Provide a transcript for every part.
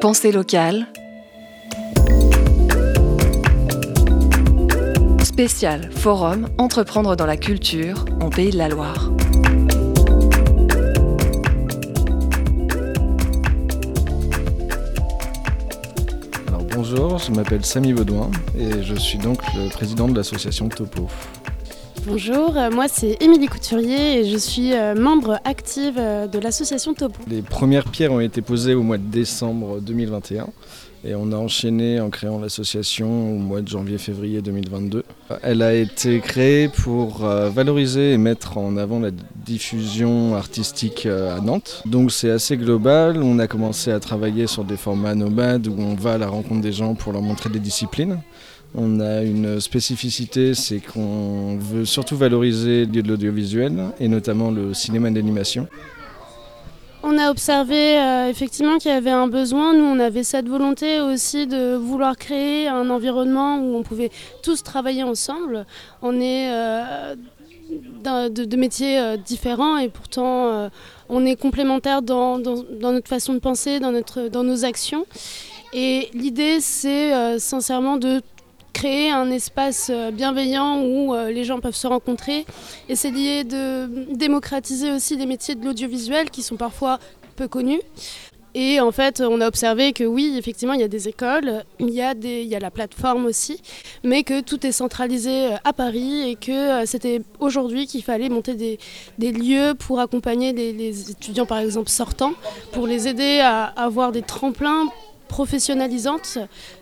Pensée locale. Spécial Forum Entreprendre dans la culture en Pays de la Loire. Bonjour, je m'appelle Samy Baudouin et je suis donc le président de l'association Topo. Bonjour, euh, moi c'est Émilie Couturier et je suis euh, membre active euh, de l'association Topo. Les premières pierres ont été posées au mois de décembre 2021 et on a enchaîné en créant l'association au mois de janvier-février 2022. Elle a été créée pour valoriser et mettre en avant la diffusion artistique à Nantes. Donc c'est assez global, on a commencé à travailler sur des formats nomades où on va à la rencontre des gens pour leur montrer des disciplines. On a une spécificité, c'est qu'on veut surtout valoriser de l'audiovisuel et notamment le cinéma d'animation. On a observé euh, effectivement qu'il y avait un besoin. Nous, on avait cette volonté aussi de vouloir créer un environnement où on pouvait tous travailler ensemble. On est euh, de, métiers euh, différents et pourtant on est complémentaires dans, notre façon de penser, dans, notre, dans nos actions. Et l'idée, c'est sincèrement de créer un espace euh, bienveillant où euh, les gens peuvent se rencontrer, essayer de démocratiser aussi les métiers de l'audiovisuel qui sont parfois peu connus. Et en fait, on a observé que oui, effectivement, il y a des écoles, il y a, la plateforme aussi, mais que tout est centralisé euh, à Paris et que c'était aujourd'hui qu'il fallait monter des, lieux pour accompagner les, étudiants, par exemple, sortants, pour les aider à avoir des tremplins professionnalisante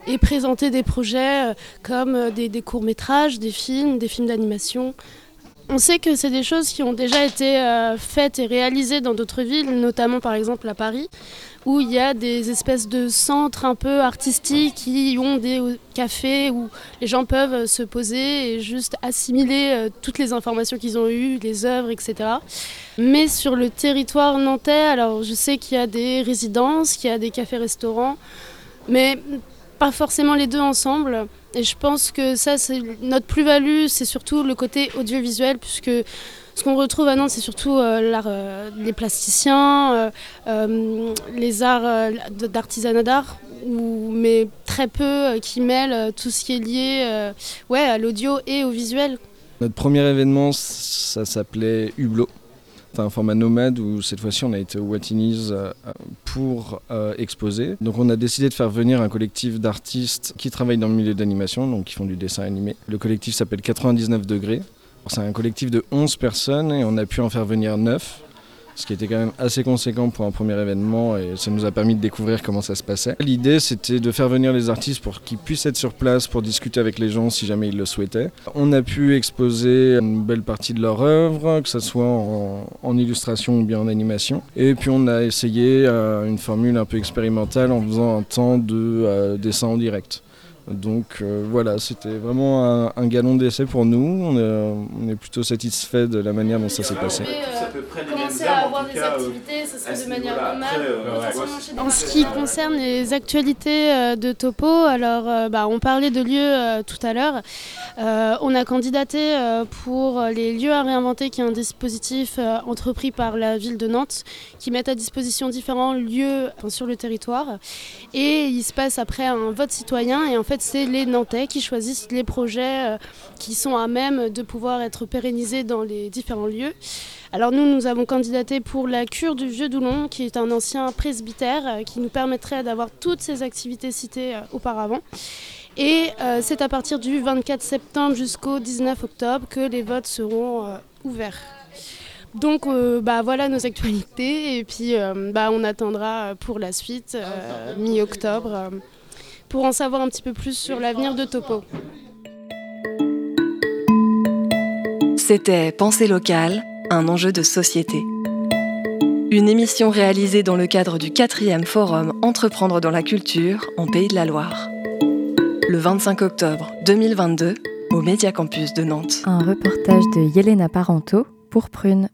et présenter des projets euh, comme euh, des, courts-métrages, des films, des films d'animation. On sait que c'est des choses qui ont déjà été euh, faites et réalisées dans d'autres villes, notamment par exemple à Paris, où il y a des espèces de centres un peu artistiques qui ont des cafés où les gens peuvent se poser et juste assimiler toutes les informations qu'ils ont eues, les œuvres, etc. Mais sur le territoire nantais, alors je sais qu'il y a des résidences, qu'il y a des cafés-restaurants, mais pas forcément les deux ensemble. Et je pense que ça, c'est notre plus-value, c'est surtout le côté audiovisuel, puisque ce qu'on retrouve à Nantes, c'est surtout euh, euh, les plasticiens, euh, les arts d'artisanat d'art, mais très peu qui mêlent tout ce qui est lié ouais, à l'audio et au visuel. Notre premier événement, ça s'appelait Hublot un format nomade où cette fois-ci on a été au Watinis euh, pour euh, exposer. Donc on a décidé de faire venir un collectif d'artistes qui travaillent dans le milieu d'animation, donc qui font du dessin animé. Le collectif s'appelle 99 degrés. C'est un collectif de 11 personnes et on a pu en faire venir 9 ce qui était quand même assez conséquent pour un premier événement et ça nous a permis de découvrir comment ça se passait. L'idée c'était de faire venir les artistes pour qu'ils puissent être sur place pour discuter avec les gens si jamais ils le souhaitaient. On a pu exposer une belle partie de leur œuvre, que ce soit en, illustration ou bien en animation. Et puis on a essayé euh, une formule un peu expérimentale en faisant un temps de euh, dessin en direct. Donc euh, voilà, c'était vraiment un, galon d'essai pour nous. On est, plutôt satisfait de la manière dont ça s'est passé. commencer à avoir des activités, ce serait de manière normale. En ce qui concerne les actualités euh, de Topo, alors euh, bah, on parlait de lieux tout à l'heure. on a candidaté pour les lieux à réinventer, qui est un dispositif entrepris par la ville de Nantes, qui met à disposition différents lieux sur le territoire. Et il se passe après un vote citoyen. Et en fait, c'est les Nantais qui choisissent les projets euh, qui sont à même de pouvoir être pérennisés dans les différents lieux. Alors nous, nous avons candidaté pour la cure du Vieux Doulon, qui est un ancien presbytère euh, qui nous permettrait d'avoir toutes ces activités citées euh, auparavant. Et c'est à partir du 24 septembre jusqu'au 19 octobre que les votes seront ouverts. Donc bah, voilà nos actualités et puis bah, on attendra pour la suite mi-octobre pour en savoir un petit peu plus sur l'avenir de Topo. C'était Pensée locale, un enjeu de société. Une émission réalisée dans le cadre du 4e Forum Entreprendre dans la culture en Pays de la Loire. Le 25 octobre 2022 au Média Campus de Nantes. Un reportage de Yelena Parento pour Prune.